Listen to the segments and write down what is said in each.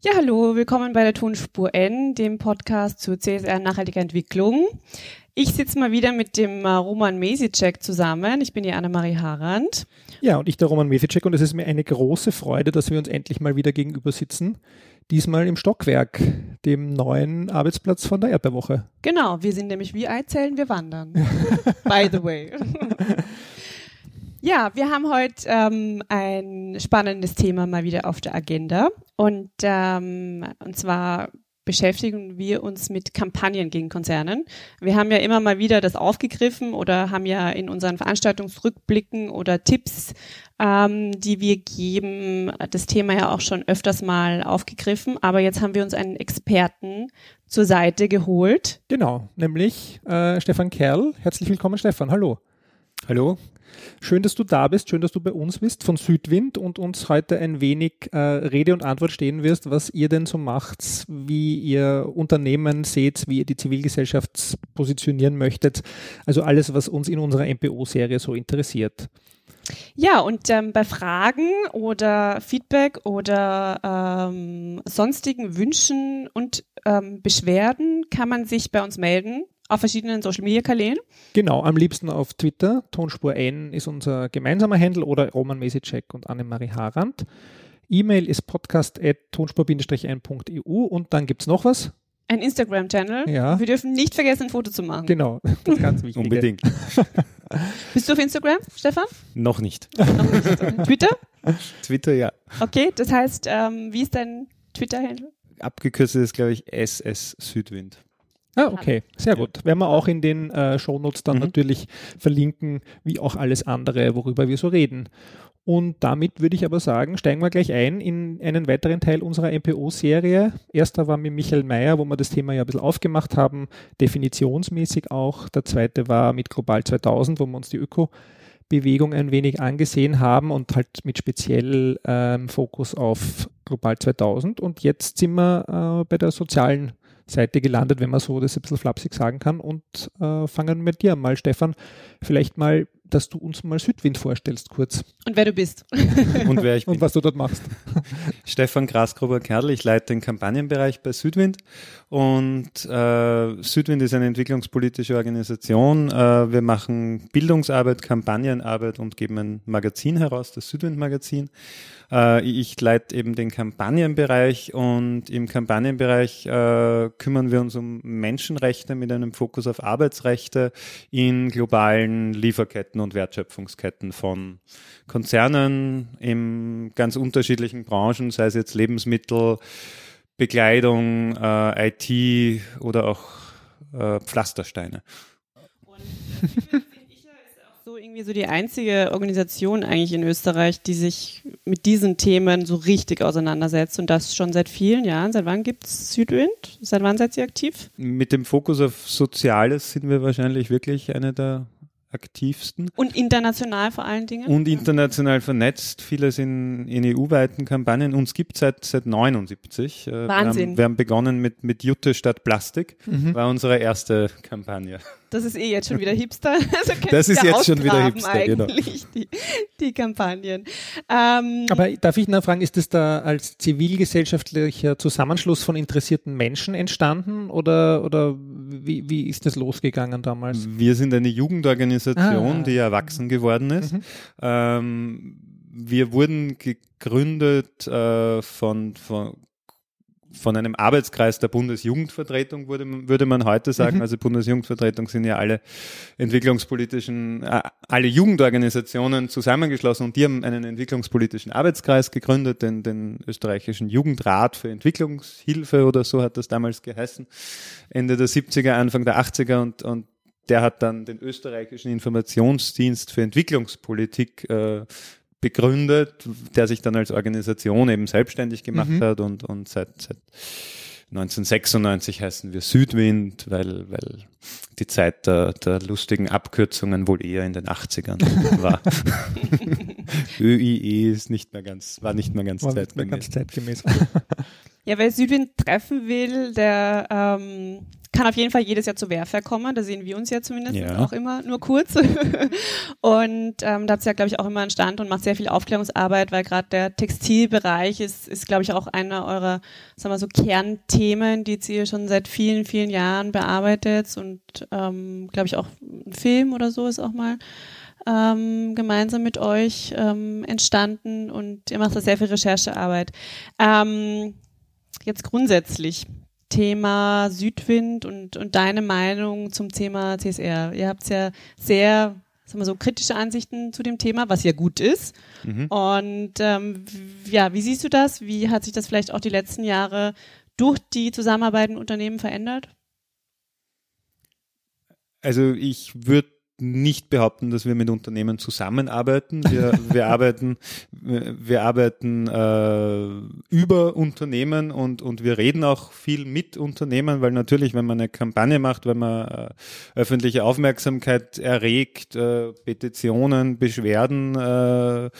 Ja, hallo, willkommen bei der Tonspur N, dem Podcast zur CSR nachhaltiger Entwicklung. Ich sitze mal wieder mit dem äh, Roman Mesicek zusammen. Ich bin die Annemarie Harand. Ja, und ich der Roman Mesicek und es ist mir eine große Freude, dass wir uns endlich mal wieder gegenüber sitzen. Diesmal im Stockwerk, dem neuen Arbeitsplatz von der Erdbeerwoche. Genau, wir sind nämlich wie Eizellen, wir wandern. By the way. Ja, wir haben heute ähm, ein spannendes Thema mal wieder auf der Agenda und ähm, und zwar beschäftigen wir uns mit Kampagnen gegen Konzernen. Wir haben ja immer mal wieder das aufgegriffen oder haben ja in unseren Veranstaltungsrückblicken oder Tipps, ähm, die wir geben, das Thema ja auch schon öfters mal aufgegriffen. Aber jetzt haben wir uns einen Experten zur Seite geholt. Genau, nämlich äh, Stefan Kerl. Herzlich willkommen, Stefan. Hallo. Hallo. Schön, dass du da bist, schön, dass du bei uns bist von Südwind und uns heute ein wenig äh, Rede und Antwort stehen wirst, was ihr denn so macht, wie ihr Unternehmen seht, wie ihr die Zivilgesellschaft positionieren möchtet. Also alles, was uns in unserer MPO-Serie so interessiert. Ja, und ähm, bei Fragen oder Feedback oder ähm, sonstigen Wünschen und ähm, Beschwerden kann man sich bei uns melden auf verschiedenen Social Media Kanälen. Genau, am liebsten auf Twitter. Tonspur N ist unser gemeinsamer Handel oder Roman Mesicek und Annemarie Harand. E-Mail ist podcast.tonspur-n.eu und dann gibt es noch was. Ein Instagram-Channel. Ja. Wir dürfen nicht vergessen, ein Foto zu machen. Genau, das ist ganz wichtig. Unbedingt. Bist du auf Instagram, Stefan? Noch nicht. Noch nicht. Twitter? Twitter, ja. Okay, das heißt, ähm, wie ist dein Twitter-Handle? Abgekürzt ist, glaube ich, SS Südwind. Ah, okay, sehr gut. Werden wir auch in den äh, Shownotes dann Mhm. natürlich verlinken, wie auch alles andere, worüber wir so reden. Und damit würde ich aber sagen, steigen wir gleich ein in einen weiteren Teil unserer MPO-Serie. Erster war mit Michael Mayer, wo wir das Thema ja ein bisschen aufgemacht haben, definitionsmäßig auch. Der zweite war mit Global 2000, wo wir uns die Öko-Bewegung ein wenig angesehen haben und halt mit speziell ähm, Fokus auf Global 2000. Und jetzt sind wir äh, bei der sozialen Seite gelandet, wenn man so das ein bisschen flapsig sagen kann. Und äh, fangen mit dir mal, Stefan, vielleicht mal, dass du uns mal Südwind vorstellst, kurz. Und wer du bist. Und wer ich bin. Und was du dort machst. Stefan Grasgruber-Kerl, ich leite den Kampagnenbereich bei Südwind und äh, Südwind ist eine entwicklungspolitische Organisation. Äh, wir machen Bildungsarbeit, Kampagnenarbeit und geben ein Magazin heraus, das Südwind-Magazin. Äh, ich leite eben den Kampagnenbereich und im Kampagnenbereich äh, kümmern wir uns um Menschenrechte mit einem Fokus auf Arbeitsrechte in globalen Lieferketten und Wertschöpfungsketten von Konzernen in ganz unterschiedlichen Branchen, sei es jetzt Lebensmittel, Bekleidung, äh, IT oder auch Pflastersteine. so irgendwie so die einzige Organisation eigentlich in Österreich, die sich mit diesen Themen so richtig auseinandersetzt und das schon seit vielen Jahren. Seit wann gibt's Südwind? Seit wann seid ihr aktiv? Mit dem Fokus auf Soziales sind wir wahrscheinlich wirklich eine der aktivsten Und international vor allen Dingen? und international vernetzt. Vieles in, in EU-weiten Kampagnen. Uns gibt seit seit 79. Äh, Wir Wahnsinn. haben, wir haben begonnen mit mit Jute statt Plastik. Mhm. War unsere erste Kampagne. Das ist eh jetzt schon wieder Hipster. Also Das ist jetzt schon wieder Hipster, genau. eigentlich, die, die Kampagnen. Ähm, Aber darf ich nachfragen, ist das da als zivilgesellschaftlicher Zusammenschluss von interessierten Menschen entstanden oder, oder wie, wie ist das losgegangen damals? Wir sind eine Jugendorganisation, Ah. die erwachsen geworden ist. Mhm. Ähm, wir wurden gegründet äh, von, von, von einem Arbeitskreis der Bundesjugendvertretung, würde, man- würde man heute sagen. Mhm. Also Bundesjugendvertretung sind ja alle entwicklungspolitischen, äh, alle Jugendorganisationen zusammengeschlossen und die haben einen entwicklungspolitischen Arbeitskreis gegründet, den, den österreichischen Jugendrat für Entwicklungshilfe oder so hat das damals geheißen. Ende der 70er, Anfang der 80er und, und der hat dann den österreichischen Informationsdienst für Entwicklungspolitik äh, begründet, der sich dann als Organisation eben selbstständig gemacht Mhm. hat und, und seit, seit 1996 heißen wir Südwind, weil, weil die Zeit der, der lustigen Abkürzungen wohl eher in den 80ern war. ÖIE ist nicht mehr ganz, war nicht mehr ganz War nicht mehr zeitgemäß. ganz zeitgemäß. Ja, wer Südwind treffen will, der ähm, kann auf jeden Fall jedes Jahr zu Wehrfair kommen. Da sehen wir uns ja zumindest Ja. auch immer nur kurz. und ähm, da ihr ja, glaube ich, auch immer einen Stand und macht sehr viel Aufklärungsarbeit, weil gerade der Textilbereich ist, ist glaube ich, auch einer eurer, sagen wir so, Kernthemen, die ihr schon seit vielen, vielen Jahren bearbeitet und, ähm, glaube ich, auch ein Film oder so ist auch mal ähm, gemeinsam mit euch ähm, entstanden und ihr macht da sehr viel Recherchearbeit. Ähm, jetzt grundsätzlich Thema Südwind und, und deine Meinung zum Thema CSR. Ihr habt ja sehr sagen wir so, kritische Ansichten zu dem Thema, was ja gut ist. Mhm. Und ähm, ja, wie siehst du das? Wie hat sich das vielleicht auch die letzten Jahre durch die Zusammenarbeit in Unternehmen verändert? Also ich würde nicht behaupten, dass wir mit Unternehmen zusammenarbeiten. Wir, wir arbeiten, wir arbeiten äh, über Unternehmen und, und wir reden auch viel mit Unternehmen, weil natürlich, wenn man eine Kampagne macht, wenn man äh, öffentliche Aufmerksamkeit erregt, äh, Petitionen, Beschwerden, äh,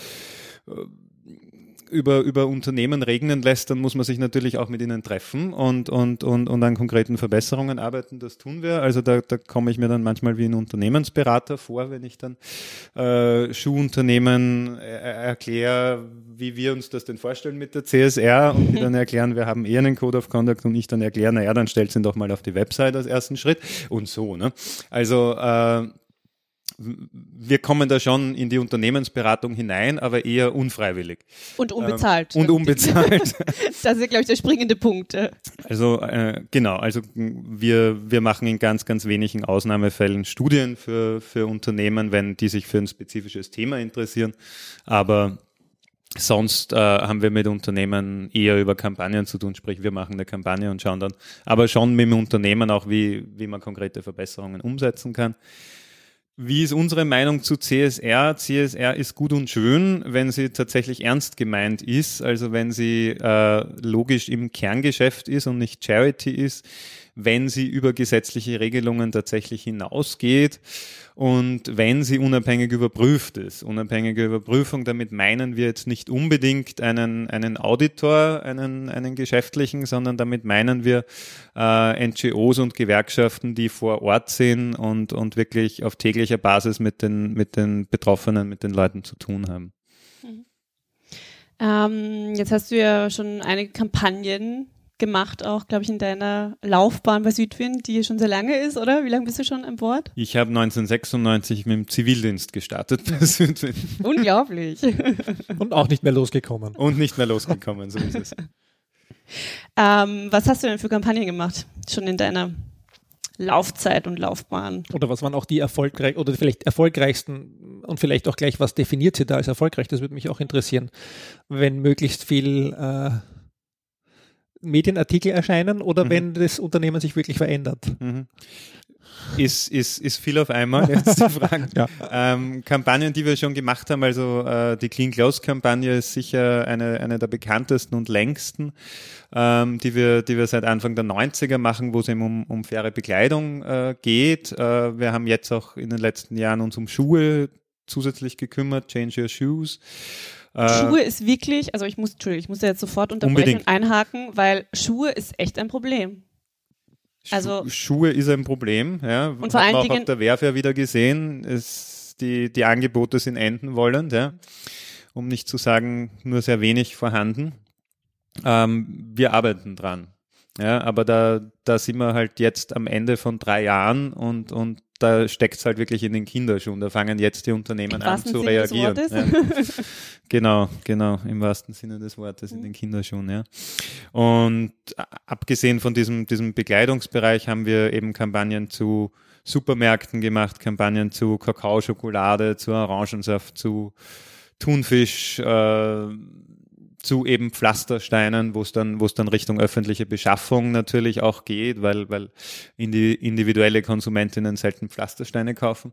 über, über Unternehmen regnen lässt, dann muss man sich natürlich auch mit ihnen treffen und, und, und, und an konkreten Verbesserungen arbeiten. Das tun wir. Also da, da komme ich mir dann manchmal wie ein Unternehmensberater vor, wenn ich dann äh, Schuhunternehmen er erkläre, wie wir uns das denn vorstellen mit der CSR und die dann erklären, wir haben eh einen Code of Conduct und ich dann erkläre, naja, dann stellt ihn doch mal auf die Website als ersten Schritt und so. Ne? Also äh, wir kommen da schon in die Unternehmensberatung hinein, aber eher unfreiwillig. Und unbezahlt. Ähm, und unbezahlt. das ist ja, glaube ich, der springende Punkt. Also äh, genau, also wir, wir machen in ganz, ganz wenigen Ausnahmefällen Studien für, für Unternehmen, wenn die sich für ein spezifisches Thema interessieren. Aber sonst äh, haben wir mit Unternehmen eher über Kampagnen zu tun, sprich wir machen eine Kampagne und schauen dann, aber schon mit dem Unternehmen auch, wie, wie man konkrete Verbesserungen umsetzen kann. Wie ist unsere Meinung zu CSR? CSR ist gut und schön, wenn sie tatsächlich ernst gemeint ist, also wenn sie äh, logisch im Kerngeschäft ist und nicht Charity ist, wenn sie über gesetzliche Regelungen tatsächlich hinausgeht und wenn sie unabhängig überprüft ist. Unabhängige Überprüfung, damit meinen wir jetzt nicht unbedingt einen, einen Auditor, einen, einen geschäftlichen, sondern damit meinen wir äh, NGOs und Gewerkschaften, die vor Ort sind und, und wirklich auf täglicher Basis mit den, mit den Betroffenen, mit den Leuten zu tun haben. Ähm, jetzt hast du ja schon einige Kampagnen gemacht, auch, glaube ich, in deiner Laufbahn bei Südwind, die schon sehr lange ist, oder? Wie lange bist du schon an Bord? Ich habe 1996 mit dem Zivildienst gestartet bei Südwind Unglaublich. Und auch nicht mehr losgekommen. und nicht mehr losgekommen, so ist es. ähm, was hast du denn für Kampagnen gemacht? Schon in deiner Laufzeit und Laufbahn? Oder was waren auch die erfolgreich oder vielleicht erfolgreichsten und vielleicht auch gleich, was definiert sie da als erfolgreich? Das würde mich auch interessieren, wenn möglichst viel äh, Medienartikel erscheinen oder Mhm. wenn das Unternehmen sich wirklich verändert. Mhm. Ist, ist, ist viel auf einmal, jetzt die Frage. Ja. Ähm, Kampagnen, die wir schon gemacht haben, also äh, die Clean Clothes Kampagne ist sicher eine, eine der bekanntesten und längsten, ähm, die, wir, die wir seit Anfang der 90er machen, wo es eben um, um faire Bekleidung äh, geht. Äh, wir haben jetzt auch in den letzten Jahren uns um Schuhe zusätzlich gekümmert, Change Your Shoes. Äh, Schuhe ist wirklich, also ich muss, Entschuldigung, ich muss da jetzt sofort unterbrechen und einhaken, weil Schuhe ist echt ein Problem. Also- Schu- Schuhe ist ein Problem, ja. Und vor allen auch Dingen- auf der Wehrfair wieder gesehen, es, die, die Angebote sind enden wollend, ja. Um nicht zu sagen, nur sehr wenig vorhanden. Ähm, wir arbeiten dran. Ja, aber da, da sind wir halt jetzt am Ende von drei Jahren und, und da steckt es halt wirklich in den Kinderschuhen. Da fangen jetzt die Unternehmen an zu Sinne reagieren. Ja. Genau, genau, im wahrsten Sinne des Wortes, in den Kinderschuhen, ja. Und abgesehen von diesem, diesem Bekleidungsbereich haben wir eben Kampagnen zu Supermärkten gemacht, Kampagnen zu Kakao, Schokolade, zu Orangensaft, zu Thunfisch, äh, zu eben Pflastersteinen, wo es dann, wo es dann Richtung öffentliche Beschaffung natürlich auch geht, weil, weil indi individuelle Konsumentinnen selten Pflastersteine kaufen.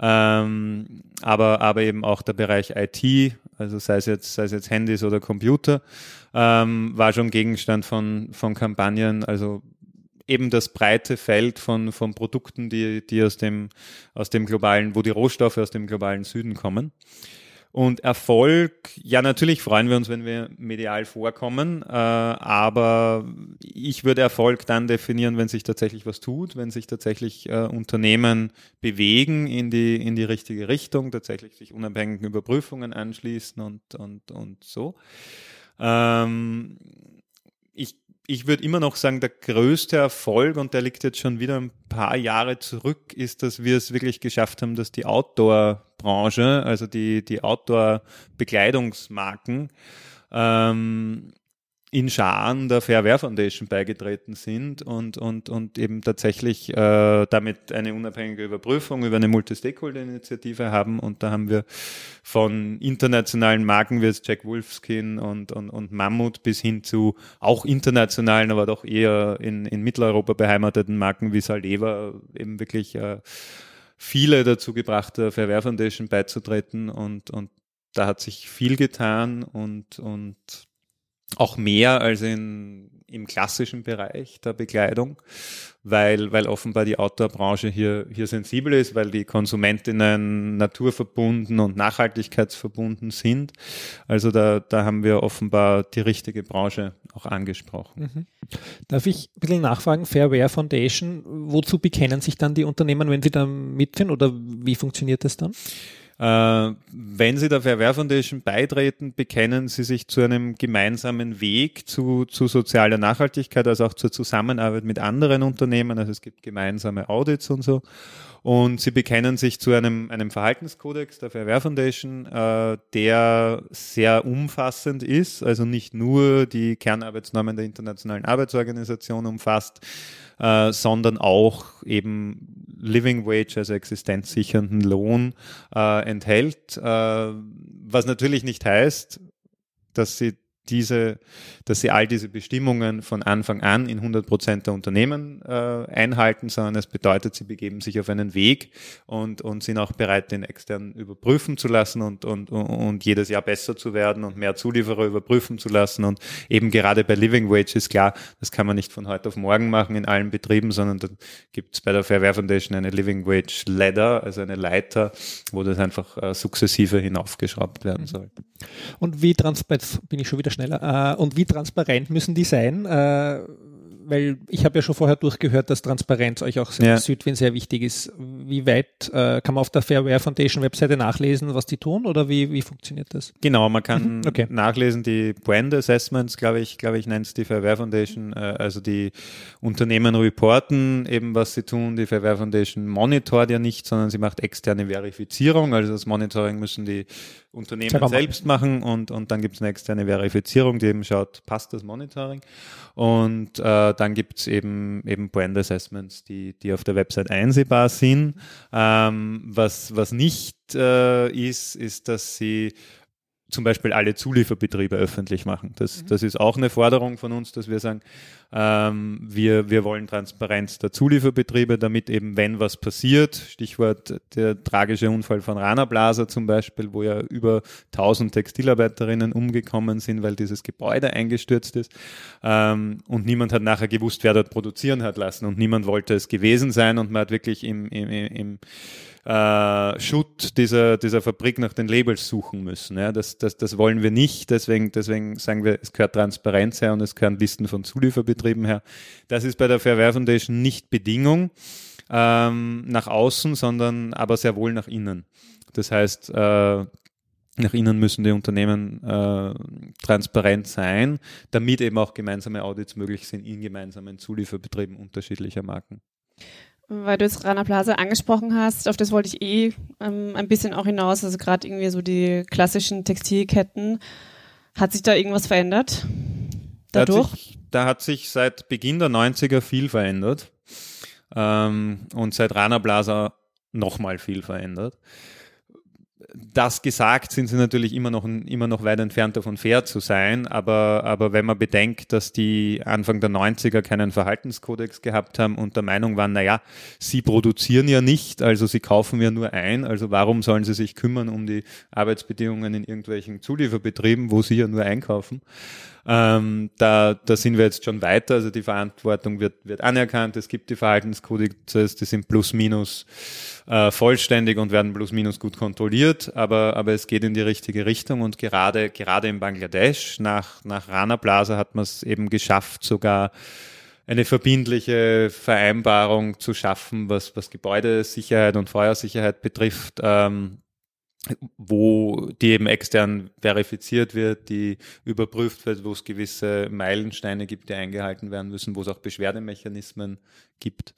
Ähm, aber, aber eben auch der Bereich IT, also sei es jetzt, sei es jetzt Handys oder Computer, ähm, war schon Gegenstand von, von Kampagnen, also eben das breite Feld von, von Produkten, die, die aus dem, aus dem globalen, wo die Rohstoffe aus dem globalen Süden kommen. Und Erfolg, ja, natürlich freuen wir uns, wenn wir medial vorkommen, äh, aber ich würde Erfolg dann definieren, wenn sich tatsächlich was tut, wenn sich tatsächlich äh, Unternehmen bewegen in die, in die richtige Richtung, tatsächlich sich unabhängigen Überprüfungen anschließen und, und, und so. Ähm, ich würde immer noch sagen, der größte Erfolg, und der liegt jetzt schon wieder ein paar Jahre zurück, ist, dass wir es wirklich geschafft haben, dass die Outdoor-Branche, also die, die Outdoor-Bekleidungsmarken, ähm, in Scharen der Fair Wear Foundation beigetreten sind und, und, und eben tatsächlich äh, damit eine unabhängige Überprüfung über eine Multi-Stakeholder-Initiative haben. Und da haben wir von internationalen Marken wie Jack Wolfskin und, und, und Mammut bis hin zu auch internationalen, aber doch eher in, in Mitteleuropa beheimateten Marken wie Saleva eben wirklich äh, viele dazu gebracht, der Fair Wear Foundation beizutreten und, und da hat sich viel getan und, und auch mehr als in, im klassischen Bereich der Bekleidung, weil, weil offenbar die Outdoor-Branche hier, hier sensibel ist, weil die Konsumentinnen naturverbunden und nachhaltigkeitsverbunden sind. Also da, da haben wir offenbar die richtige Branche auch angesprochen. Mhm. Darf ich ein bisschen nachfragen, Fairware Foundation, wozu bekennen sich dann die Unternehmen, wenn sie da mitfinden oder wie funktioniert das dann? Äh, wenn Sie der Foundation beitreten, bekennen Sie sich zu einem gemeinsamen Weg zu, zu sozialer Nachhaltigkeit, also auch zur Zusammenarbeit mit anderen Unternehmen. Also es gibt gemeinsame Audits und so. Und sie bekennen sich zu einem, einem Verhaltenskodex der Fair Wear Foundation, äh, der sehr umfassend ist, also nicht nur die Kernarbeitsnormen der Internationalen Arbeitsorganisation umfasst, äh, sondern auch eben Living Wage, also existenzsichernden Lohn äh, enthält, äh, was natürlich nicht heißt, dass sie diese, dass sie all diese Bestimmungen von Anfang an in 100 Prozent der Unternehmen äh, einhalten, sondern es bedeutet, sie begeben sich auf einen Weg und, und sind auch bereit, den extern überprüfen zu lassen und, und, und jedes Jahr besser zu werden und mehr Zulieferer überprüfen zu lassen. Und eben gerade bei Living Wage ist klar, das kann man nicht von heute auf morgen machen in allen Betrieben, sondern da gibt es bei der Fair Wear Foundation eine Living Wage Ladder, also eine Leiter, wo das einfach äh, sukzessive hinaufgeschraubt werden soll. Und wie transparent, bin ich schon wieder schneller, äh, und wie transparent müssen die sein? Äh, weil ich habe ja schon vorher durchgehört, dass Transparenz euch auch ja. Südwind sehr wichtig ist. Wie weit äh, kann man auf der Fairware Foundation Webseite nachlesen, was die tun oder wie, wie funktioniert das? Genau, man kann mhm, okay. nachlesen, die Brand Assessments, glaube ich, glaube ich, nennt es die Fairware Foundation, äh, also die Unternehmen reporten eben, was sie tun. Die Fairware Foundation monitort ja nicht, sondern sie macht externe Verifizierung, also das Monitoring müssen die Unternehmen selbst machen und, und dann gibt es eine externe Verifizierung, die eben schaut, passt das Monitoring. Und äh, dann gibt es eben, eben Brand Assessments, die, die auf der Website einsehbar sind. Ähm, was, was nicht äh, ist, ist, dass sie zum Beispiel alle Zulieferbetriebe öffentlich machen. Das, mhm. das ist auch eine Forderung von uns, dass wir sagen, ähm, wir, wir wollen Transparenz der Zulieferbetriebe, damit eben, wenn was passiert, Stichwort der tragische Unfall von Rana Plaza zum Beispiel, wo ja über 1000 Textilarbeiterinnen umgekommen sind, weil dieses Gebäude eingestürzt ist ähm, und niemand hat nachher gewusst, wer dort produzieren hat lassen und niemand wollte es gewesen sein und man hat wirklich im, im, im äh, Schutt dieser, dieser Fabrik nach den Labels suchen müssen. Ja, das, das, das wollen wir nicht, deswegen, deswegen sagen wir, es gehört Transparenz her und es gehören Listen von Zulieferbetrieben her. Das ist bei der Fairware Foundation nicht Bedingung ähm, nach außen, sondern aber sehr wohl nach innen. Das heißt, äh, nach innen müssen die Unternehmen äh, transparent sein, damit eben auch gemeinsame Audits möglich sind in gemeinsamen Zulieferbetrieben unterschiedlicher Marken. Weil du jetzt Rana Plaza angesprochen hast, auf das wollte ich eh ähm, ein bisschen auch hinaus, also gerade irgendwie so die klassischen Textilketten. Hat sich da irgendwas verändert? Dadurch? Da hat sich, seit Beginn der 90er viel verändert ähm, und seit Rana Plaza nochmal viel verändert das gesagt, sind sie natürlich immer noch, immer noch weit entfernt davon fair zu sein. Aber, aber wenn man bedenkt, dass die Anfang der 90er keinen Verhaltenskodex gehabt haben und der Meinung waren, naja, sie produzieren ja nicht, also sie kaufen ja nur ein, also warum sollen sie sich kümmern um die Arbeitsbedingungen in irgendwelchen Zulieferbetrieben, wo sie ja nur einkaufen? Ähm, da, da sind wir jetzt schon weiter, also die Verantwortung wird, wird anerkannt, es gibt die Verhaltenskodizes, die sind plus minus äh, vollständig und werden plus minus gut kontrolliert, aber, aber es geht in die richtige Richtung und gerade, gerade in Bangladesch nach, nach Rana Plaza hat man es eben geschafft, sogar eine verbindliche Vereinbarung zu schaffen, was, was Gebäudesicherheit und Feuersicherheit betrifft, ähm, wo die eben extern verifiziert wird, die überprüft wird, wo es gewisse Meilensteine gibt, die eingehalten werden müssen, wo es auch Beschwerdemechanismen gibt.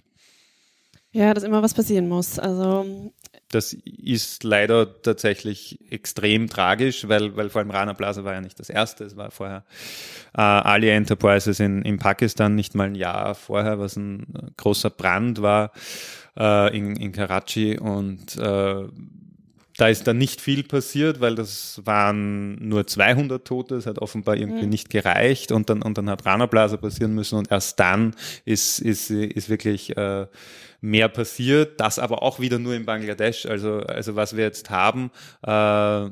Ja, dass immer was passieren muss. Also das ist leider tatsächlich extrem tragisch, weil, weil vor allem Rana Plaza war ja nicht das erste, es war vorher äh, Ali Enterprises in, in Pakistan nicht mal ein Jahr vorher, was ein großer Brand war äh, in, in Karachi und äh, da ist dann nicht viel passiert, weil das waren nur 200 Tote, es hat offenbar irgendwie mhm. nicht gereicht. Und dann, und dann hat Rana Plaza passieren müssen. Und erst dann ist, ist, ist wirklich äh, mehr passiert, das aber auch wieder nur in Bangladesch. Also, also was wir jetzt haben, äh,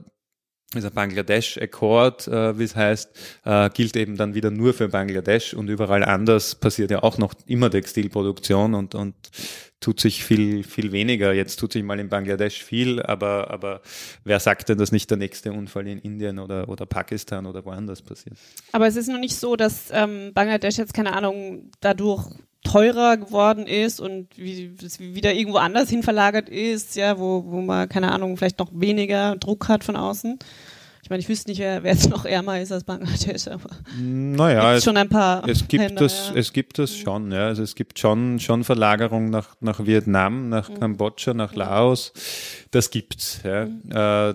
dieser Bangladesh Accord, äh, wie es heißt, äh, gilt eben dann wieder nur für Bangladesch. Und überall anders passiert ja auch noch immer Textilproduktion. Und, und tut sich viel, viel weniger. Jetzt tut sich mal in Bangladesch viel, aber, aber wer sagt denn, dass nicht der nächste Unfall in Indien oder, oder Pakistan oder woanders passiert? Aber es ist noch nicht so, dass ähm, Bangladesch jetzt, keine Ahnung, dadurch teurer geworden ist und wie, wieder irgendwo anders hin verlagert ist, ja, wo, wo man, keine Ahnung, vielleicht noch weniger Druck hat von außen. Ich meine, ich wüsste nicht, wer, wer jetzt noch ärmer ist als Bangladesch, aber naja, es, schon ein paar. Es gibt Länder, das, ja. es gibt das schon, ja. Also es gibt schon, schon Verlagerung nach, nach Vietnam, nach mhm. Kambodscha, nach Laos. Das gibt's, ja. Mhm. Äh,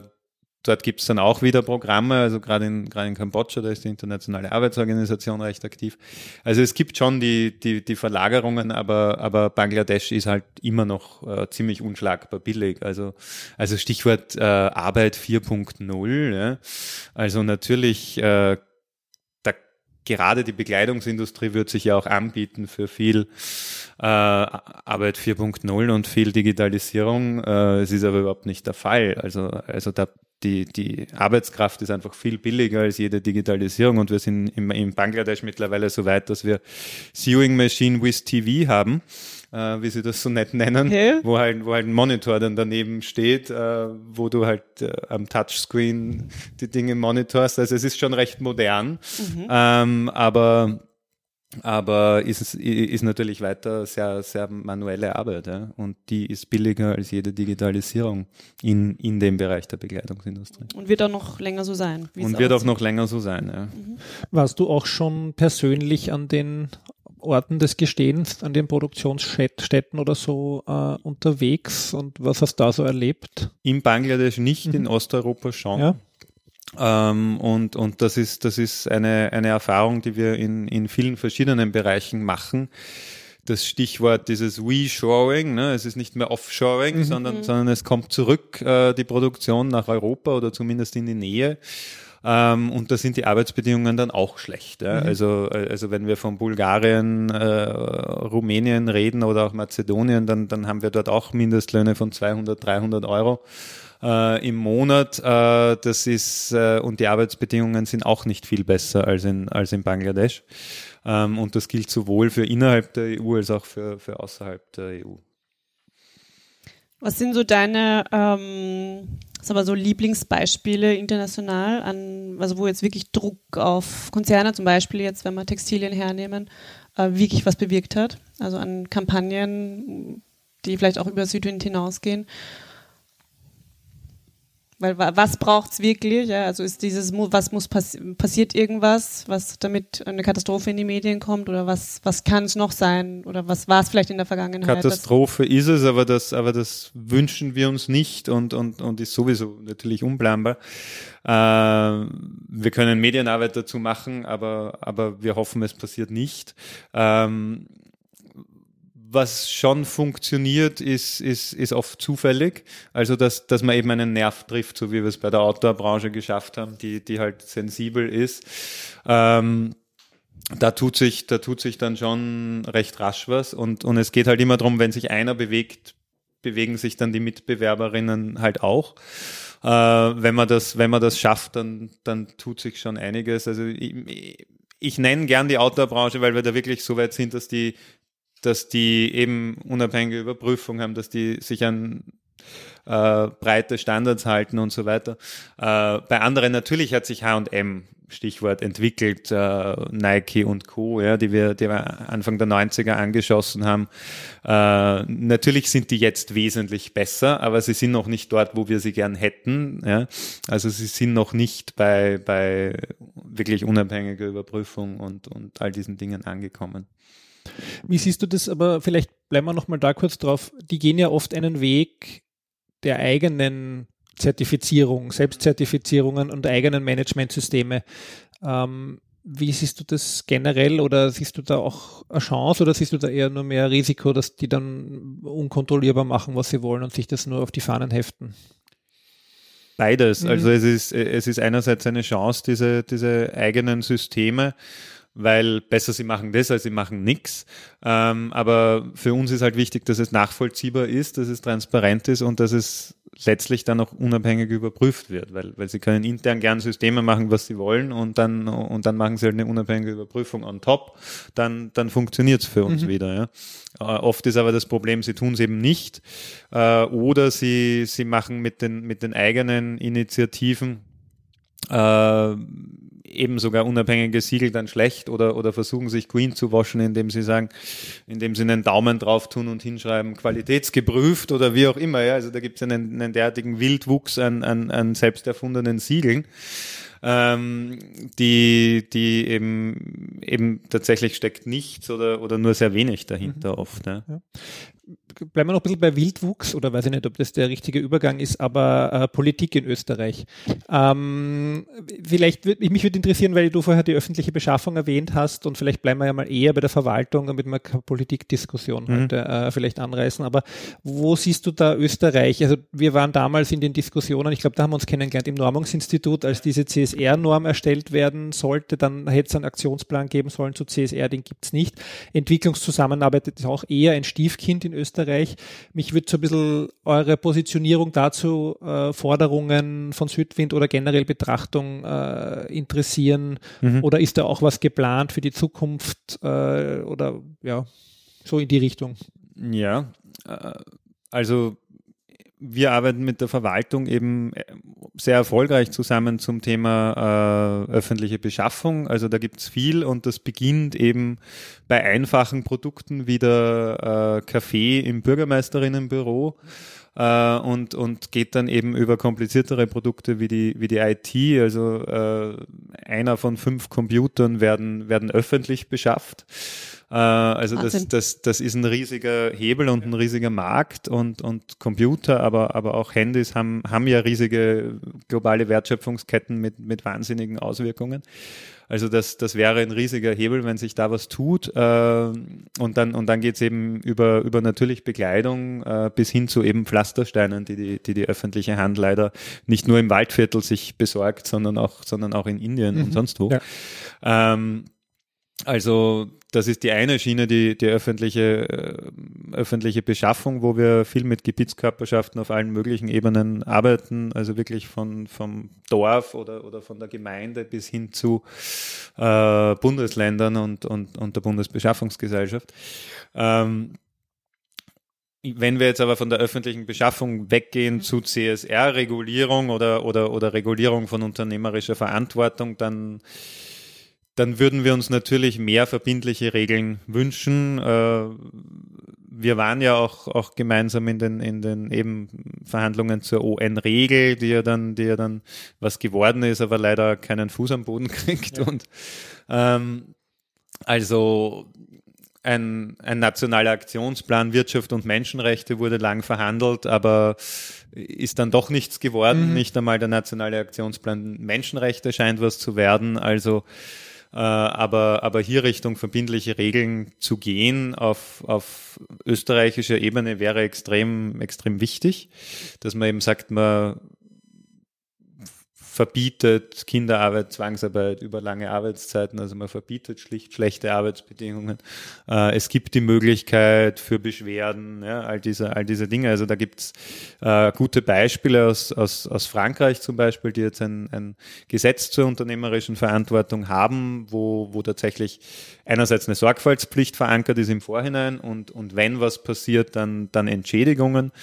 Dort gibt es dann auch wieder Programme, also gerade in, gerade in Kambodscha, da ist die Internationale Arbeitsorganisation recht aktiv. Also es gibt schon die, die, die Verlagerungen, aber, aber Bangladesch ist halt immer noch äh, ziemlich unschlagbar billig. Also, also Stichwort äh, Arbeit 4.0. Ja. Also natürlich äh, gerade die Bekleidungsindustrie wird sich ja auch anbieten für viel äh, Arbeit 4.0 und viel Digitalisierung. Äh, es ist aber überhaupt nicht der Fall. Also, also da die, die Arbeitskraft ist einfach viel billiger als jede Digitalisierung und wir sind im, in Bangladesch mittlerweile so weit, dass wir Sewing Machine with TV haben, äh, wie sie das so nett nennen, okay. wo, halt, wo halt ein Monitor dann daneben steht, äh, wo du halt äh, am Touchscreen die Dinge monitorst. Also es ist schon recht modern, mhm. ähm, aber aber ist, ist natürlich weiter sehr, sehr manuelle Arbeit ja? und die ist billiger als jede Digitalisierung in, in dem Bereich der Bekleidungsindustrie. Und wird auch noch länger so sein. Und wird auch noch länger so sein, ja. Mhm. Warst du auch schon persönlich an den Orten des Gestehens, an den Produktionsstätten oder so äh, unterwegs und was hast du da so erlebt? In Bangladesch nicht, mhm. in Osteuropa schon. Ja. Ähm, und, und das ist, das ist eine, eine Erfahrung, die wir in, in vielen verschiedenen Bereichen machen. Das Stichwort dieses Reshoring, ne? es ist nicht mehr Offshoring, mhm. sondern, mhm. sondern es kommt zurück, äh, die Produktion nach Europa oder zumindest in die Nähe. Ähm, und da sind die Arbeitsbedingungen dann auch schlecht. Ja? Mhm. Also, also wenn wir von Bulgarien, äh, Rumänien reden oder auch Mazedonien, dann, dann haben wir dort auch Mindestlöhne von 200, 300 Euro äh, im Monat. Äh, das ist, äh, und die Arbeitsbedingungen sind auch nicht viel besser als in, als in Bangladesch. Ähm, und das gilt sowohl für innerhalb der EU als auch für, für außerhalb der EU. Was sind so deine ähm, sag mal so Lieblingsbeispiele international an, also wo jetzt wirklich Druck auf Konzerne zum Beispiel jetzt, wenn wir Textilien hernehmen, äh, wirklich was bewirkt hat? Also an Kampagnen, die vielleicht auch über Südwind hinausgehen weil was braucht's wirklich? Ja, also ist dieses, was muss pass passiert irgendwas, was damit eine Katastrophe in die Medien kommt oder was was kann es noch sein oder was war es vielleicht in der Vergangenheit? Katastrophe ist es, aber das aber das wünschen wir uns nicht und und und ist sowieso natürlich unplanbar. Äh, wir können Medienarbeit dazu machen, aber aber wir hoffen, es passiert nicht. Ähm, was schon funktioniert, ist, ist, ist oft zufällig. Also, dass, dass man eben einen Nerv trifft, so wie wir es bei der Outdoor-Branche geschafft haben, die, die halt sensibel ist. Ähm, da tut sich, da tut sich dann schon recht rasch was und, und es geht halt immer darum, wenn sich einer bewegt, bewegen sich dann die Mitbewerberinnen halt auch. Äh, wenn man das, wenn man das schafft, dann, dann tut sich schon einiges. Also ich, ich nenne gern die Outdoor-Branche, weil wir da wirklich so weit sind, dass die, dass die eben unabhängige Überprüfung haben, dass die sich an äh, breite Standards halten und so weiter. Äh, bei anderen natürlich hat sich H&M Stichwort entwickelt, äh, Nike und Co., ja, die wir, die wir Anfang der 90er angeschossen haben. Äh, natürlich sind die jetzt wesentlich besser, aber sie sind noch nicht dort, wo wir sie gern hätten. Ja. Also sie sind noch nicht bei, bei wirklich unabhängiger Überprüfung und, und all diesen Dingen angekommen. Wie siehst du das, aber vielleicht bleiben wir nochmal da kurz drauf. Die gehen ja oft einen Weg der eigenen Zertifizierung, Selbstzertifizierungen und eigenen Managementsysteme. Ähm, wie siehst du das generell oder siehst du da auch eine Chance oder siehst du da eher nur mehr Risiko, dass die dann unkontrollierbar machen, was sie wollen und sich das nur auf die Fahnen heften? Beides. Mhm. Also es ist, es ist einerseits eine Chance, diese, diese eigenen Systeme weil besser sie machen das, als sie machen nichts. Ähm, aber für uns ist halt wichtig, dass es nachvollziehbar ist, dass es transparent ist und dass es letztlich dann auch unabhängig überprüft wird, weil, weil sie können intern gern Systeme machen, was sie wollen und dann, und dann machen sie halt eine unabhängige Überprüfung on top, dann, dann funktioniert es für uns mhm. wieder. Ja. Äh, oft ist aber das Problem, sie tun es eben nicht äh, oder sie, sie machen mit den, mit den eigenen Initiativen äh, eben sogar unabhängige Siegel dann schlecht oder, oder versuchen sich green zu waschen, indem sie sagen, indem sie einen Daumen drauf tun und hinschreiben, qualitätsgeprüft oder wie auch immer. Ja. Also da gibt es einen, einen derartigen Wildwuchs an, an, an selbst erfundenen Siegeln. Ähm, die, die eben, eben tatsächlich steckt nichts oder, oder nur sehr wenig dahinter mhm. oft. Ja. ja bleiben wir noch ein bisschen bei Wildwuchs oder weiß ich nicht, ob das der richtige Übergang ist, aber äh, Politik in Österreich. Ähm, vielleicht würde mich würde interessieren, weil du vorher die öffentliche Beschaffung erwähnt hast und vielleicht bleiben wir ja mal eher bei der Verwaltung, damit wir keine Politikdiskussion mhm. heute äh, vielleicht anreißen. Aber wo siehst du da Österreich? Also wir waren damals in den Diskussionen, ich glaube, da haben wir uns kennengelernt im Normungsinstitut, als diese CSR-Norm erstellt werden sollte, dann hätte es einen Aktionsplan geben sollen zu CSR, den gibt es nicht. Entwicklungszusammenarbeit ist auch eher ein Stiefkind in Österreich. Österreich. Mich würde so ein bisschen eure Positionierung dazu, äh, Forderungen von Südwind oder generell Betrachtung äh, interessieren. Mhm. Oder ist da auch was geplant für die Zukunft äh, oder ja, so in die Richtung? Ja, äh, also wir arbeiten mit der Verwaltung eben äh, sehr erfolgreich zusammen zum Thema äh, öffentliche Beschaffung. Also da gibt's viel und das beginnt eben bei einfachen Produkten wie der äh, Kaffee im Bürgermeisterinnenbüro äh, und, und geht dann eben über kompliziertere Produkte wie die, wie die IT. Also äh, einer von fünf Computern werden, werden öffentlich beschafft. Äh, also das, das, das ist ein riesiger Hebel und ein riesiger Markt und, und Computer, aber, aber auch Handys haben, haben ja riesige globale Wertschöpfungsketten mit, mit wahnsinnigen Auswirkungen. Also das, das wäre ein riesiger Hebel, wenn sich da was tut. Äh, und dann, und dann geht's eben über, über natürlich Bekleidung äh, bis hin zu eben Pflastersteinen, die die, die die öffentliche Hand leider nicht nur im Waldviertel sich besorgt, sondern auch, sondern auch in Indien mhm. und sonst wo. Ja. Ähm, also das ist die eine Schiene, die, die öffentliche, äh, öffentliche Beschaffung, wo wir viel mit Gebietskörperschaften auf allen möglichen Ebenen arbeiten, also wirklich von, vom Dorf oder, oder von der Gemeinde bis hin zu äh, Bundesländern und, und, und der Bundesbeschaffungsgesellschaft. Ähm, wenn wir jetzt aber von der öffentlichen Beschaffung weggehen zu CSR-Regulierung oder, oder, oder Regulierung von unternehmerischer Verantwortung, dann dann würden wir uns natürlich mehr verbindliche Regeln wünschen. Äh, wir waren ja auch, auch gemeinsam in den, in den eben Verhandlungen zur UN-Regel, die ja dann, die ja dann was geworden ist, aber leider keinen Fuß am Boden kriegt. Ja. Und ähm, also ein, ein nationaler Aktionsplan Wirtschaft und Menschenrechte wurde lang verhandelt, aber ist dann doch nichts geworden. Mhm. Nicht einmal der nationale Aktionsplan Menschenrechte scheint was zu werden. Also aber, aber hier Richtung verbindliche Regeln zu gehen auf, auf österreichischer Ebene wäre extrem, extrem wichtig, dass man eben sagt, man verbietet Kinderarbeit, Zwangsarbeit über lange Arbeitszeiten, also man verbietet schlicht schlechte Arbeitsbedingungen. Äh, es gibt die Möglichkeit für Beschwerden, ja, all diese, all diese Dinge. Also da gibt's äh, gute Beispiele aus, aus, aus Frankreich zum Beispiel, die jetzt ein, ein Gesetz zur unternehmerischen Verantwortung haben, wo, wo tatsächlich einerseits eine Sorgfaltspflicht verankert ist im Vorhinein und, und wenn was passiert, dann, dann Entschädigungen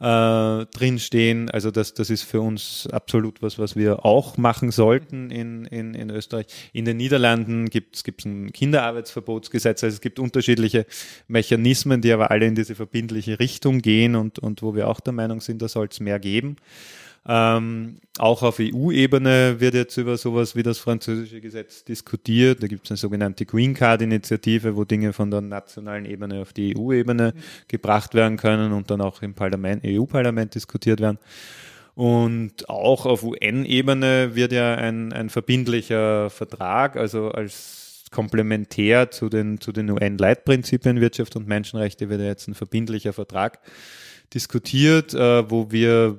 äh, drinstehen. Also das, das ist für uns absolut was, was wir auch machen sollten in, in, in Österreich. In den Niederlanden gibt es ein Kinderarbeitsverbotsgesetz. Also es gibt unterschiedliche Mechanismen, die aber alle in diese verbindliche Richtung gehen und, und wo wir auch der Meinung sind, da soll es mehr geben. Ähm, auch auf EU-Ebene wird jetzt über sowas wie das französische Gesetz diskutiert. Da gibt es eine sogenannte Green Card-Initiative, wo Dinge von der nationalen Ebene auf die EU-Ebene mhm. gebracht werden können und dann auch im Parlament, EU-Parlament diskutiert werden. Und auch auf UN-Ebene wird ja ein, ein verbindlicher Vertrag, also als komplementär zu den, zu den UN-Leitprinzipien Wirtschaft und Menschenrechte wird ja jetzt ein verbindlicher Vertrag diskutiert, äh, wo wir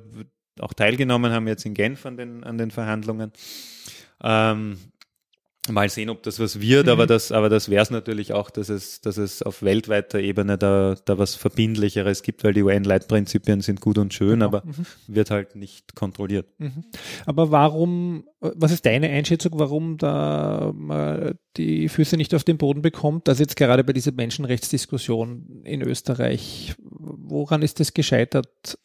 auch teilgenommen haben jetzt in Genf an den, an den Verhandlungen. Ähm, mal sehen, ob das was wird, mhm. aber das, aber das wäre es natürlich auch, dass es, dass es auf weltweiter Ebene da, da was Verbindlicheres gibt, weil die UN-Leitprinzipien sind gut und schön, genau. aber mhm. wird halt nicht kontrolliert. Mhm. Aber warum, was ist deine Einschätzung, warum da mal die Füße nicht auf den Boden bekommt? Also jetzt gerade bei dieser Menschenrechtsdiskussion in Österreich, woran ist das gescheitert?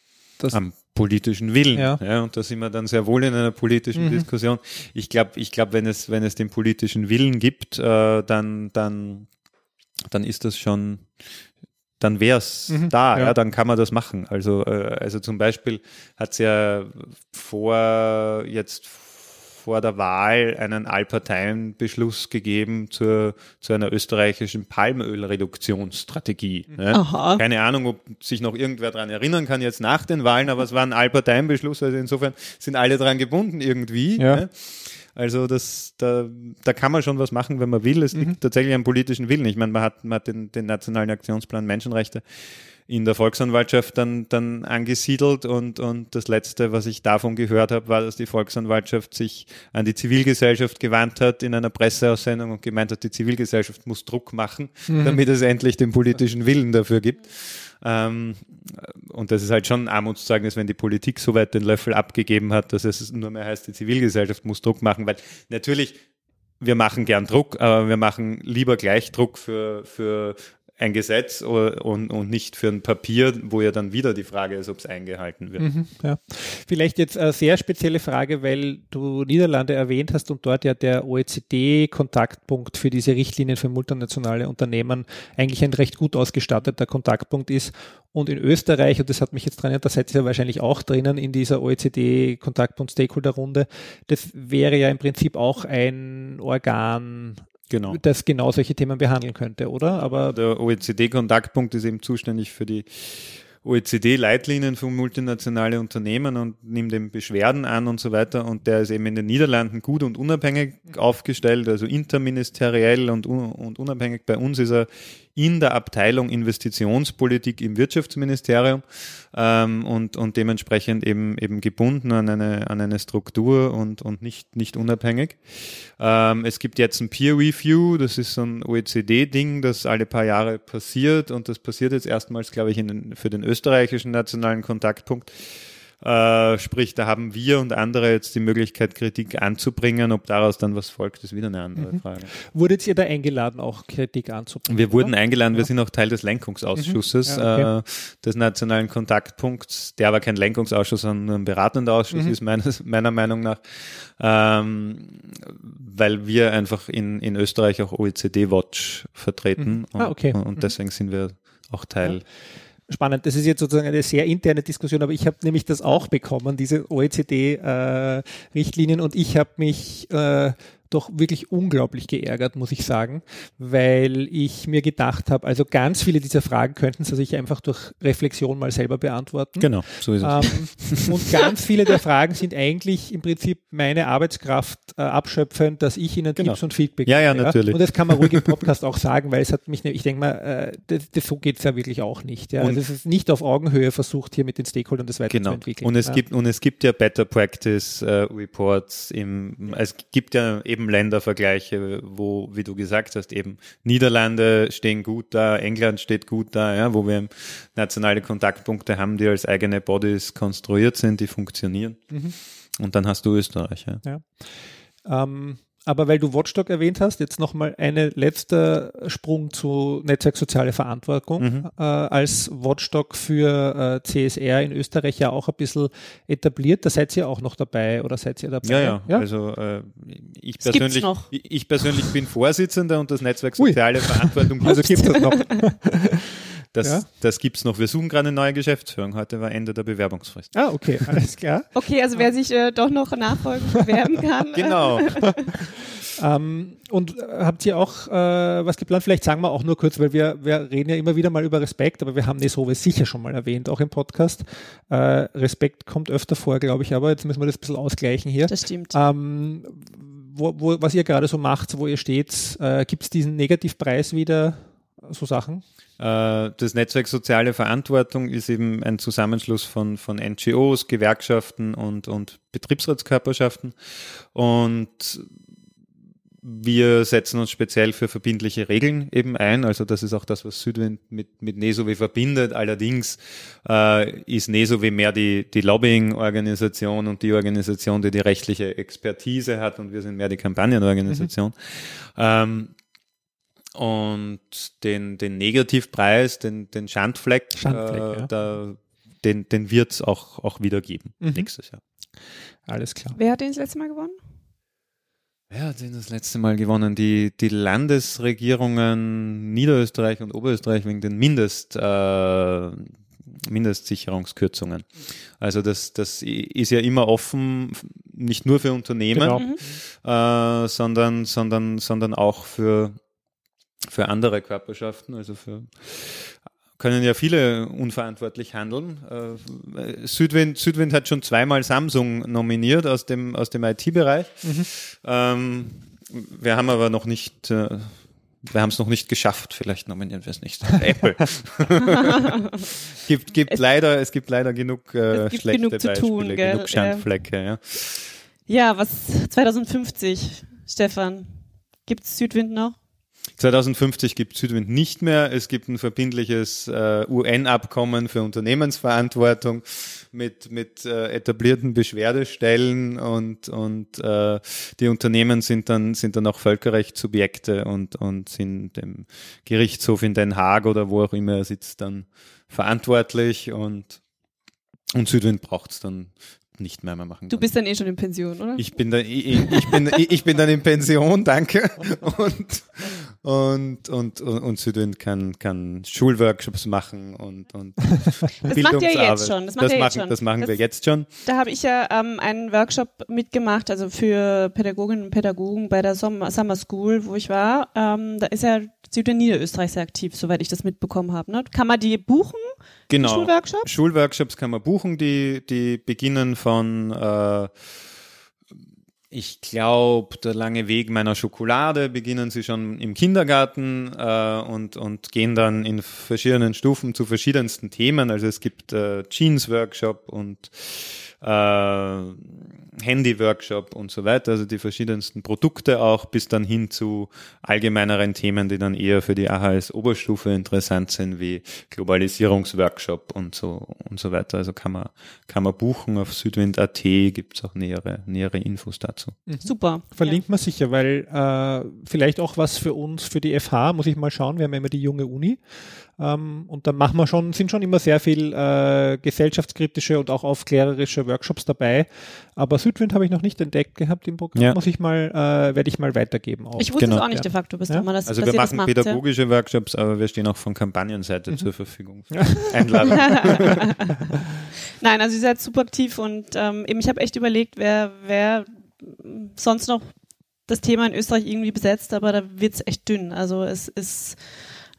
Am politischen Willen. Ja. ja. und da sind wir dann sehr wohl in einer politischen mhm. Diskussion. Ich glaube, ich glaube, wenn es, wenn es den politischen Willen gibt, äh, dann, dann, dann ist das schon, dann wäre es mhm. da, ja. ja. dann kann man das machen. Also, äh, also zum Beispiel hat es ja vor jetzt vor der Wahl einen Allparteienbeschluss gegeben zur, zu einer österreichischen Palmölreduktionsstrategie. Ne? Keine Ahnung, ob sich noch irgendwer daran erinnern kann jetzt nach den Wahlen, aber es war ein Allparteienbeschluss, also insofern sind alle daran gebunden irgendwie. Ja. Ne? Also das, da, da kann man schon was machen, wenn man will. Es mhm. liegt tatsächlich am politischen Willen. Ich meine, man hat, man hat den, den Nationalen Aktionsplan Menschenrechte in der Volksanwaltschaft dann, dann angesiedelt und, und das Letzte, was ich davon gehört habe, war, dass die Volksanwaltschaft sich an die Zivilgesellschaft gewandt hat in einer Presseaussendung und gemeint hat, die Zivilgesellschaft muss Druck machen, mhm. damit es endlich den politischen Willen dafür gibt. Ähm, und das ist halt schon ein Armutszeugnis, wenn die Politik so weit den Löffel abgegeben hat, dass es nur mehr heißt, die Zivilgesellschaft muss Druck machen, weil natürlich wir machen gern Druck, aber wir machen lieber gleich Druck für, für ein Gesetz und, und nicht für ein Papier, wo ja dann wieder die Frage ist, ob es eingehalten wird. Mhm, ja. Vielleicht jetzt eine sehr spezielle Frage, weil du Niederlande erwähnt hast und dort ja der OECD-Kontaktpunkt für diese Richtlinien für multinationale Unternehmen eigentlich ein recht gut ausgestatteter Kontaktpunkt ist. Und in Österreich, und das hat mich jetzt dran, da seid ihr ja wahrscheinlich auch drinnen in dieser OECD-Kontaktpunkt-Stakeholder-Runde, das wäre ja im Prinzip auch ein Organ genau. das genau solche Themen behandeln könnte, oder? Aber der OECD-Kontaktpunkt ist eben zuständig für die OECD-Leitlinien für multinationale Unternehmen und nimmt eben Beschwerden an und so weiter. Und der ist eben in den Niederlanden gut und unabhängig aufgestellt, also interministeriell und, und unabhängig. Bei uns ist er in der Abteilung Investitionspolitik im Wirtschaftsministerium ähm, und, und dementsprechend eben, eben gebunden an eine, an eine Struktur und, und nicht, nicht unabhängig. Ähm, es gibt jetzt ein Peer Review, das ist so ein OECD-Ding, das alle paar Jahre passiert und das passiert jetzt erstmals, glaube ich, in den, für den österreichischen nationalen Kontaktpunkt. Äh, sprich, da haben wir und andere jetzt die Möglichkeit, Kritik anzubringen. Ob daraus dann was folgt, ist wieder eine andere mhm. Frage. Wurdet ihr da eingeladen, auch Kritik anzubringen? Wir wurden oder? eingeladen, ja. wir sind auch Teil des Lenkungsausschusses mhm. ja, okay. äh, des Nationalen Kontaktpunkts, der aber kein Lenkungsausschuss, sondern ein beratender Ausschuss mhm. ist, meines, meiner Meinung nach. Ähm, weil wir einfach in, in Österreich auch OECD Watch vertreten mhm. ah, okay. und, und mhm. deswegen sind wir auch Teil. Ja spannend. Das ist jetzt sozusagen eine sehr interne Diskussion, aber ich habe nämlich das auch bekommen, diese OECD-Richtlinien, äh, und ich habe mich äh, doch wirklich unglaublich geärgert, muss ich sagen, weil ich mir gedacht habe, also ganz viele dieser Fragen könnten sie sich einfach durch Reflexion mal selber beantworten. Genau, so ist es. Ähm, und ganz viele der Fragen sind eigentlich im Prinzip meine Arbeitskraft äh, abschöpfen, dass ich ihnen Genau. Tipps und Feedback Ja, ja, gebe, natürlich. Und das kann man ruhig im Podcast auch sagen, weil es hat mich, ne- ich denke mal, äh, das, das, so geht es ja wirklich auch nicht. Ja. Also es ist nicht auf Augenhöhe versucht, hier mit den Stakeholdern das Genau. weiterzuentwickeln. Und es ja. gibt und es gibt ja Better Practice äh, Reports im es gibt ja eben Ländervergleiche, wo wie du gesagt hast, eben Niederlande stehen gut da, England steht gut da, ja, wo wir nationale Kontaktpunkte haben, die als eigene Bodies konstruiert sind, die funktionieren. Mhm. Und dann hast du Österreich, ja. Ähm, aber weil du Watchdog erwähnt hast, jetzt nochmal eine letzter Sprung zu Netzwerk soziale Verantwortung. Mhm. Äh, als Watchdog für äh, CSR in Österreich ja auch ein bisschen etabliert. Da seid ihr auch noch dabei oder seid ihr dabei? Ja, ja. Also äh, ich persönlich, noch. ich ich persönlich bin Vorsitzender und das Netzwerk Ui. Soziale Verantwortung Also gibt's. gibt es noch. Das, Ja. das gibt's noch. Wir suchen gerade eine neue Geschäftsführung. Heute war Ende der Bewerbungsfrist. ah, okay, alles klar. Okay, also wer sich äh, doch noch nachfolgend bewerben kann. äh, Genau. Ähm, und äh, habt ihr auch äh, was geplant? Vielleicht sagen wir auch nur kurz, weil wir, wir reden ja immer wieder mal über Respekt, aber wir haben Nesove sicher schon mal erwähnt, auch im Podcast. Äh, Respekt kommt öfter vor, glaube ich, aber jetzt müssen wir das ein bisschen ausgleichen hier. Das stimmt. Ähm, wo, wo, was ihr gerade so macht, wo ihr steht, äh, gibt es diesen Negativpreis wieder, so Sachen? Äh, Das Netzwerk Soziale Verantwortung ist eben ein Zusammenschluss von, von NGOs, Gewerkschaften und, und Betriebsratskörperschaften. Und wir setzen uns speziell für verbindliche Regeln eben ein. Also das ist auch das, was Südwind mit, mit NESOW verbindet. Allerdings äh, ist NESOW mehr die, die Lobbying-Organisation und die Organisation, die die rechtliche Expertise hat und wir sind mehr die Kampagnenorganisation. Ähm, und den, den Negativpreis, den, den Schandfleck, Schandfleck, äh, ja. da, den, den wird es auch, auch wieder geben Mhm. nächstes Jahr. Alles klar. Wer hat den das letzte Mal gewonnen? Wer hat denn das letzte Mal gewonnen? Die, die Landesregierungen Niederösterreich und Oberösterreich wegen den Mindest, äh, Mindestsicherungskürzungen. Also das, das ist ja immer offen, nicht nur für Unternehmen, Genau. Mhm. äh, sondern, sondern, sondern auch für, für andere Körperschaften, also für können ja viele unverantwortlich handeln. Äh, Südwind, Südwind hat schon zweimal Samsung nominiert aus dem, aus dem IT-Bereich. Ähm, wir haben aber noch nicht, äh, wir haben es noch nicht geschafft. Vielleicht nominieren wir es nicht. Apple. gibt, gibt Es- leider, es gibt leider genug äh, gibt schlechte genug zu Beispiele, tun, genug Schandflecke. Ja. Ja, was 2050, Stefan? Gibt es Südwind noch? 2050 gibt Südwind nicht mehr. Es gibt ein verbindliches äh, UN-Abkommen für Unternehmensverantwortung mit, mit äh, etablierten Beschwerdestellen und, und äh, die Unternehmen sind dann, sind dann auch Völkerrechtssubjekte und, und sind dem Gerichtshof in Den Haag oder wo auch immer er sitzt dann verantwortlich und, und Südwind braucht es dann nicht mehr, mehr machen. Du bist dann eh schon in Pension, oder? Ich bin, da, ich, ich, bin, ich bin dann in Pension, danke. Und, und, und, und, und Südwind kann, kann Schulworkshops machen und, und Das macht ihr jetzt Bildungsarbeit. schon. Das macht das ihr jetzt machen, schon. das machen Das- wir jetzt schon. Da habe ich ja ähm, einen Workshop mitgemacht, also für Pädagoginnen und Pädagogen bei der Sommer, Summer School, wo ich war. Ähm, da ist ja Süd- Niederösterreich sehr aktiv, soweit ich das mitbekommen habe. Ne? Kann man die buchen, Genau. Schulworkshops? Schulworkshops kann man buchen, die, die beginnen von, äh, ich glaube, der lange Weg meiner Schokolade beginnen sie schon im Kindergarten äh, und, und gehen dann in verschiedenen Stufen zu verschiedensten Themen. Also es gibt äh, Jeans-Workshop und Handy-Workshop und so weiter, also die verschiedensten Produkte auch, bis dann hin zu allgemeineren Themen, die dann eher für die AHS Oberstufe interessant sind, wie Globalisierungsworkshop und so und so weiter. Also kann man, kann man buchen auf südwind.at, gibt es auch nähere, nähere Infos dazu. Super. Verlinkt man sicher, weil äh, vielleicht auch was für uns, für die FH, muss ich mal schauen. Wir haben ja immer die junge Uni. Ähm, und da machen wir schon, sind schon immer sehr viel äh, gesellschaftskritische und auch aufklärerische Workshops dabei. Aber Südwind habe ich noch nicht entdeckt gehabt im Programm. Ja. Muss ich mal, äh, werde ich mal weitergeben. Auch. Ich wusste Genau. es auch nicht Ja. de facto bis Ja. mal, dass, Also wir das machen macht. Ja. pädagogische Workshops, aber wir stehen auch von Kampagnenseite zur Verfügung. Einladen. Nein, also ihr seid super aktiv und ähm, eben ich habe echt überlegt, wer, wer sonst noch das Thema in Österreich irgendwie besetzt, aber da wird es echt dünn. Also es ist,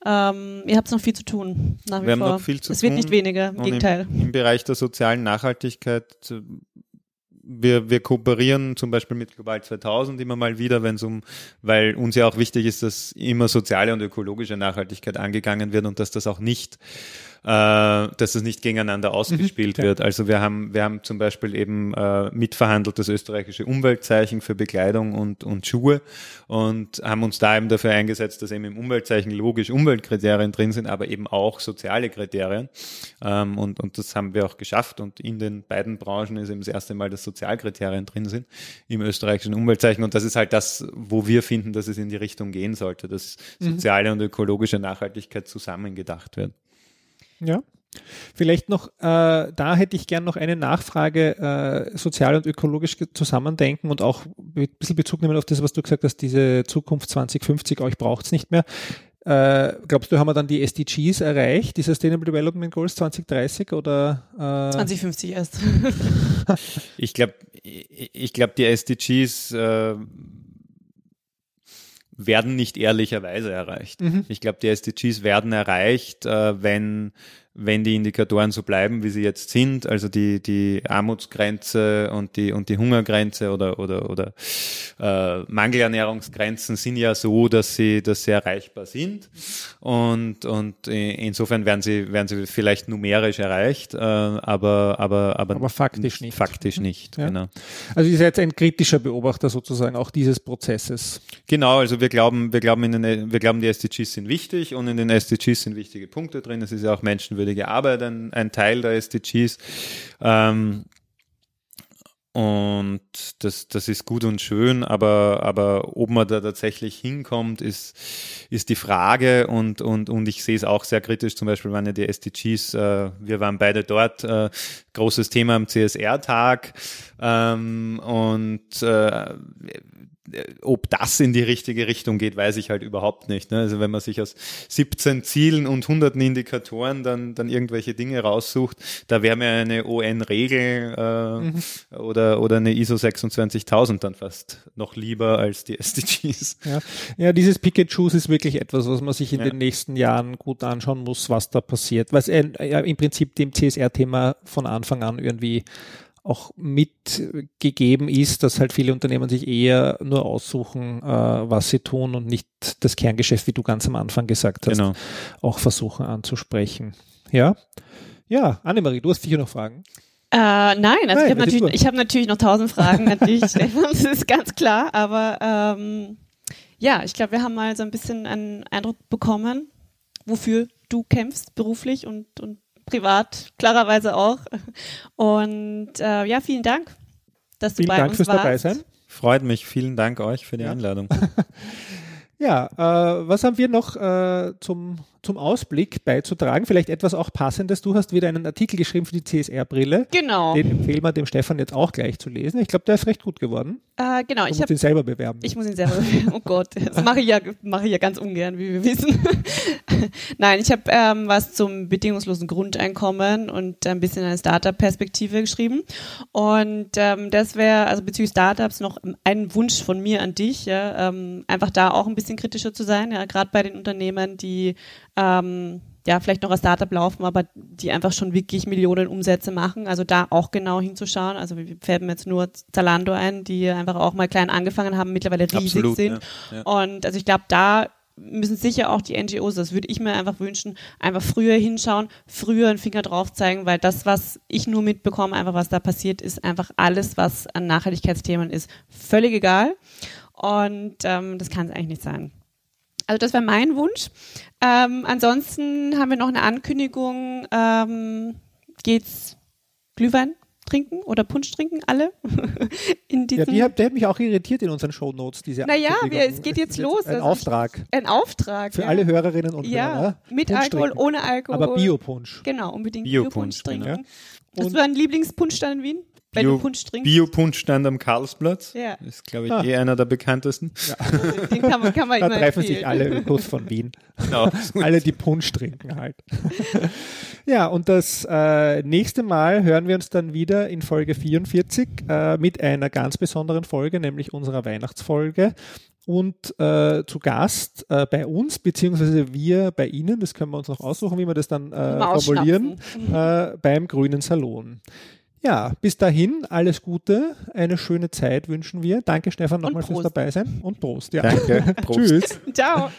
ähm, ihr habt noch viel zu tun nach wie Wir haben vor. noch viel zu es wird tun nicht weniger, im Gegenteil. Im, Im Bereich der sozialen Nachhaltigkeit, äh, wir, wir kooperieren zum Beispiel mit Global 2000 immer mal wieder, wenn es um, weil uns ja auch wichtig ist, dass immer soziale und ökologische Nachhaltigkeit angegangen wird und dass das auch nicht äh, dass es nicht gegeneinander ausgespielt ja. wird. Also wir haben, wir haben zum Beispiel eben äh, mitverhandelt das österreichische Umweltzeichen für Bekleidung und, und Schuhe und haben uns da eben dafür eingesetzt, dass eben im Umweltzeichen logisch Umweltkriterien drin sind, aber eben auch soziale Kriterien. Ähm, und, und das haben wir auch geschafft und in den beiden Branchen ist eben das erste Mal, dass Sozialkriterien drin sind im österreichischen Umweltzeichen und das ist halt das, wo wir finden, dass es in die Richtung gehen sollte, dass soziale und ökologische Nachhaltigkeit zusammengedacht wird. Ja. Vielleicht noch, äh, da hätte ich gern noch eine Nachfrage, äh, sozial und ökologisch zusammendenken und auch ein bisschen Bezug nehmen auf das, was du gesagt hast, diese Zukunft 2050, euch braucht es nicht mehr. Äh, glaubst du, haben wir dann die SDGs erreicht, die Sustainable Development Goals 2030 oder? Äh 2050 erst. ich glaube, ich, ich glaube, die SDGs äh, werden nicht ehrlicherweise erreicht. Mhm. Ich glaube, die SDGs werden erreicht, äh, wenn wenn die Indikatoren so bleiben, wie sie jetzt sind, also die, die Armutsgrenze und die, und die Hungergrenze oder, oder, oder äh, Mangelernährungsgrenzen sind ja so, dass sie, dass sie erreichbar sind. Und, und insofern werden sie, werden sie vielleicht numerisch erreicht, äh, aber, aber, aber, aber faktisch nicht. Faktisch nicht, ja. genau. Also ihr seid ein kritischer Beobachter sozusagen auch dieses Prozesses. Genau, also wir glauben, wir glauben, in den, wir glauben, die SDGs sind wichtig und in den SDGs sind wichtige Punkte drin. Es ist ja auch menschenwürdig menschenwürdige Arbeit ein, ein Teil der SDGs. Ähm, und das, das ist gut und schön, aber, aber ob man da tatsächlich hinkommt, ist, ist die Frage und, und, und ich sehe es auch sehr kritisch. Zum Beispiel waren ja die SDGs, äh, wir waren beide dort, äh, großes Thema am CSR-Tag ähm, und äh, ob das in die richtige Richtung geht, weiß ich halt überhaupt nicht. Ne? Also wenn man sich aus 17 Zielen und hunderten Indikatoren dann, dann irgendwelche Dinge raussucht, da wäre mir eine ON-Regel äh, mhm. oder, oder eine ISO 26000 dann fast noch lieber als die SDGs. Ja, ja dieses Picket Shoes ist wirklich etwas, was man sich in ja. den nächsten Jahren gut anschauen muss, was da passiert. Was äh, ja, im Prinzip dem CSR-Thema von Anfang an irgendwie auch mitgegeben ist, dass halt viele Unternehmen sich eher nur aussuchen, äh, was sie tun und nicht das Kerngeschäft, wie du ganz am Anfang gesagt hast, genau. auch versuchen anzusprechen. Ja, ja, Annemarie, du hast sicher noch Fragen. Äh, nein, also nein, ich habe natürlich, hab natürlich noch tausend Fragen an dich, Stefan, das ist ganz klar, aber ähm, ja, ich glaube, wir haben mal so ein bisschen einen Eindruck bekommen, wofür du kämpfst beruflich und, und privat klarerweise auch. Und äh, ja, vielen Dank, dass du vielen bei Dank uns fürs warst. dabei sein. Freut mich. Vielen Dank euch für die ja. Einladung. ja, äh, was haben wir noch äh, zum zum Ausblick beizutragen. Vielleicht etwas auch Passendes. Du hast wieder einen Artikel geschrieben für die CSR-Brille. Genau. Den empfehlen wir dem Stefan jetzt auch gleich zu lesen. Ich glaube, der ist recht gut geworden. Äh, genau. Du ich musst ihn selber bewerben. Ich muss ihn selber bewerben. Oh Gott, das mache ich ja, mache ich ja ganz ungern, wie wir wissen. Nein, ich habe ähm, was zum bedingungslosen Grundeinkommen und ein bisschen eine Startup-Perspektive geschrieben. Und ähm, das wäre, also bezüglich Startups, noch ein Wunsch von mir an dich, ja, ähm, einfach da auch ein bisschen kritischer zu sein, ja, gerade bei den Unternehmen, die ähm, ja, vielleicht noch als Startup laufen, aber die einfach schon wirklich Millionen Umsätze machen. Also da auch genau hinzuschauen. Also wir färben jetzt nur Zalando ein, die einfach auch mal klein angefangen haben, mittlerweile riesig Absolut, sind. Ja, ja. Und also ich glaube, da müssen sicher auch die NGOs, das würde ich mir einfach wünschen, einfach früher hinschauen, früher einen Finger drauf zeigen, weil das, was ich nur mitbekomme, einfach was da passiert, ist einfach alles, was an Nachhaltigkeitsthemen ist, völlig egal. Und ähm, das kann es eigentlich nicht sein. Also das wäre mein Wunsch. Ähm, ansonsten haben wir noch eine Ankündigung. Ähm, geht's Glühwein trinken oder Punsch trinken alle? in ja, die hat, der hat mich auch irritiert in unseren Shownotes. Diese naja, wir, es geht jetzt los. Ein also Auftrag. Ein Auftrag. Für ja. alle Hörerinnen und ja, Hörer. Mit Punsch Alkohol, trinken. ohne Alkohol. Aber Biopunsch. Genau, unbedingt Biopunsch Biopunsch trinken. Ja. Hast du einen Lieblingspunsch dann in Wien? Bio-Punschstand Bio am Karlsplatz. Ja. Ist, glaube ich, ah. eh einer der bekanntesten. Ja. Den kann man, kann man da treffen empfehlen. sich alle Ökos von Wien. Genau. alle, die Punsch trinken halt. ja, und das äh, nächste Mal hören wir uns dann wieder in Folge 44 äh, mit einer ganz besonderen Folge, nämlich unserer Weihnachtsfolge und äh, zu Gast äh, bei uns, beziehungsweise wir bei Ihnen, das können wir uns noch aussuchen, wie wir das dann äh, formulieren, äh, beim Grünen Salon. Ja, bis dahin alles Gute, eine schöne Zeit wünschen wir. Danke Stefan nochmal fürs dabei sein und Prost. Ja. Danke. Prost. Tschüss. Ciao.